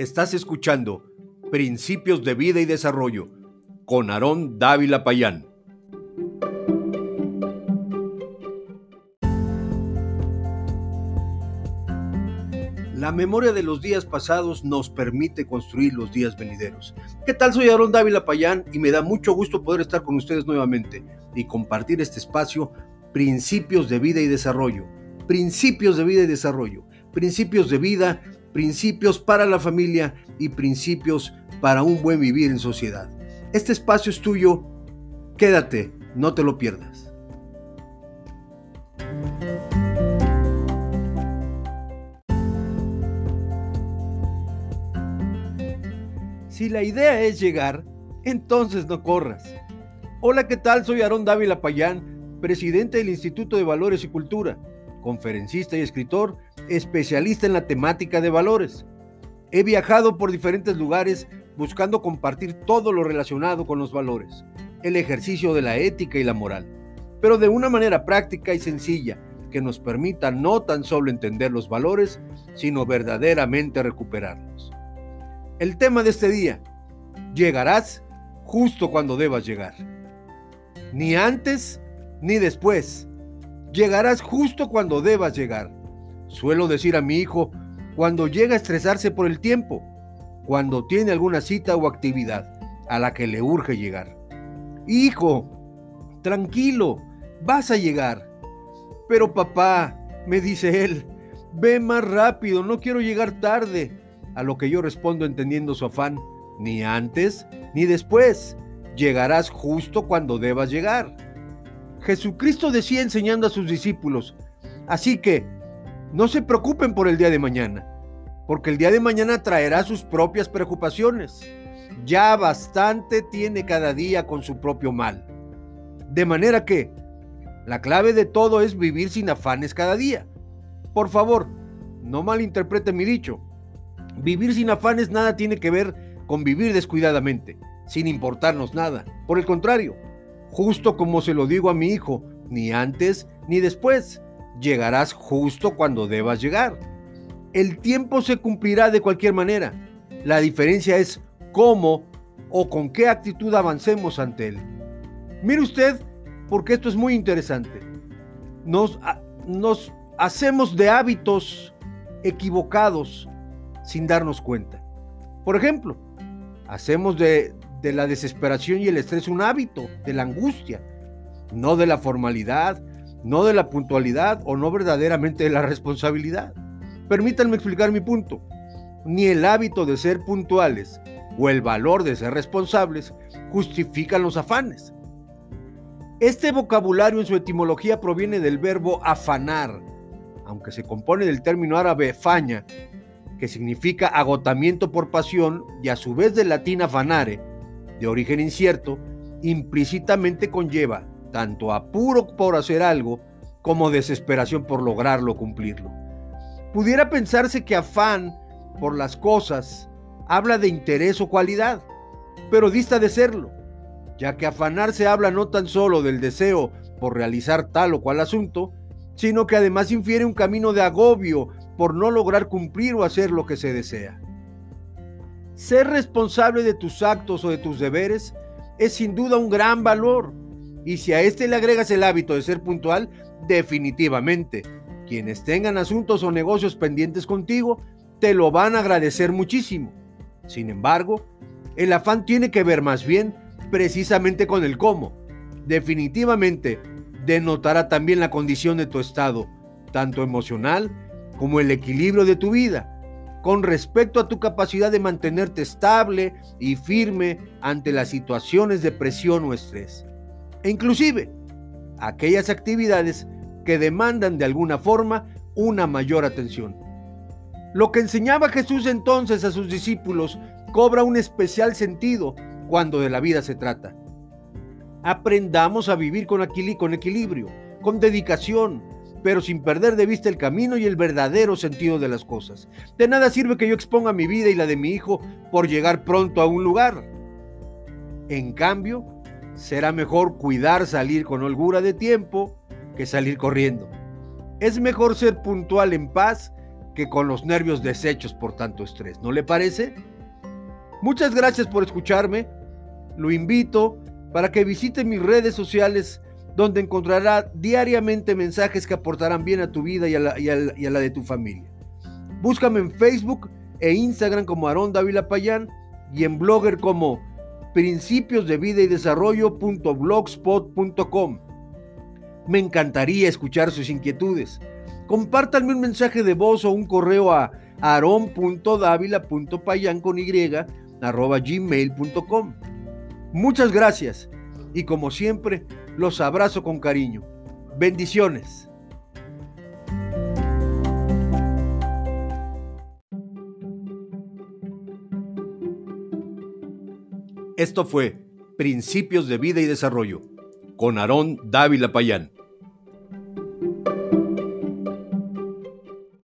Estás escuchando Principios de Vida y Desarrollo con Aarón Dávila Payán. La memoria de los días pasados nos permite construir los días venideros. ¿Qué tal? Soy Aarón Dávila Payán y me da mucho gusto poder estar con ustedes nuevamente y compartir este espacio Principios de Vida y Desarrollo. Principios de Vida y Desarrollo. Principios de vida principios para la familia y principios para un buen vivir en sociedad. Este espacio es tuyo, quédate, no te lo pierdas. Si la idea es llegar, entonces no corras. Hola, ¿qué tal? Soy Aarón Dávila Payán, presidente del Instituto de Valores y Cultura conferencista y escritor, especialista en la temática de valores. He viajado por diferentes lugares buscando compartir todo lo relacionado con los valores, el ejercicio de la ética y la moral, pero de una manera práctica y sencilla que nos permita no tan solo entender los valores, sino verdaderamente recuperarlos. El tema de este día, llegarás justo cuando debas llegar. Ni antes ni después Llegarás justo cuando debas llegar. Suelo decir a mi hijo cuando llega a estresarse por el tiempo, cuando tiene alguna cita o actividad a la que le urge llegar. Hijo, tranquilo, vas a llegar. Pero papá, me dice él, ve más rápido, no quiero llegar tarde. A lo que yo respondo entendiendo su afán, ni antes ni después. Llegarás justo cuando debas llegar. Jesucristo decía enseñando a sus discípulos, así que no se preocupen por el día de mañana, porque el día de mañana traerá sus propias preocupaciones. Ya bastante tiene cada día con su propio mal. De manera que la clave de todo es vivir sin afanes cada día. Por favor, no malinterprete mi dicho. Vivir sin afanes nada tiene que ver con vivir descuidadamente, sin importarnos nada. Por el contrario, justo como se lo digo a mi hijo, ni antes ni después. Llegarás justo cuando debas llegar. El tiempo se cumplirá de cualquier manera. La diferencia es cómo o con qué actitud avancemos ante él. Mire usted, porque esto es muy interesante. Nos, hacemos de hábitos equivocados sin darnos cuenta. Por ejemplo, hacemos de, de la desesperación y el estrés un hábito, de la angustia, no de la formalidad, no de la puntualidad o no verdaderamente de la responsabilidad. Permítanme explicar mi punto. Ni el hábito de ser puntuales o el valor de ser responsables justifican los afanes. Este vocabulario en su etimología proviene del verbo afanar, aunque se compone del término árabe faña, que significa agotamiento por pasión y a su vez del latín afanare, de origen incierto, implícitamente conlleva tanto apuro por hacer algo como desesperación por lograrlo cumplirlo. Pudiera pensarse que afán por las cosas habla de interés o cualidad, pero dista de serlo, ya que afanarse habla no tan solo del deseo por realizar tal o cual asunto, sino que además infiere un camino de agobio por no lograr cumplir o hacer lo que se desea. Ser responsable de tus actos o de tus deberes es sin duda un gran valor. Y si a este le agregas el hábito de ser puntual, definitivamente, quienes tengan asuntos o negocios pendientes contigo, te lo van a agradecer muchísimo. Sin embargo, el afán tiene que ver más bien precisamente con el cómo. Definitivamente, denotará también la condición de tu estado, tanto emocional como el equilibrio de tu vida con respecto a tu capacidad de mantenerte estable y firme ante las situaciones de presión o estrés. E inclusive aquellas actividades que demandan de alguna forma una mayor atención. Lo que enseñaba Jesús entonces a sus discípulos cobra un especial sentido cuando de la vida se trata. Aprendamos a vivir con, equilibrio, con dedicación, pero sin perder de vista el camino y el verdadero sentido de las cosas. De nada sirve que yo exponga mi vida y la de mi hijo por llegar pronto a un lugar. En cambio, será mejor cuidar salir con holgura de tiempo que salir corriendo. Es mejor ser puntual en paz que con los nervios deshechos por tanto estrés. ¿No le parece? Muchas gracias por escucharme. Lo invito para que visite mis redes sociales donde encontrará diariamente mensajes que aportarán bien a tu vida y a la, de tu familia. Búscame en Facebook e Instagram como Aarón Dávila Payán y en Blogger como principios de vida y desarrollo.blogspot.com. Me encantaría escuchar sus inquietudes. Compártanme un mensaje de voz o un correo a gmail.com. Muchas gracias y como siempre los abrazo con cariño. Bendiciones. Esto fue Principios de Vida y Desarrollo con Aarón Dávila Payán.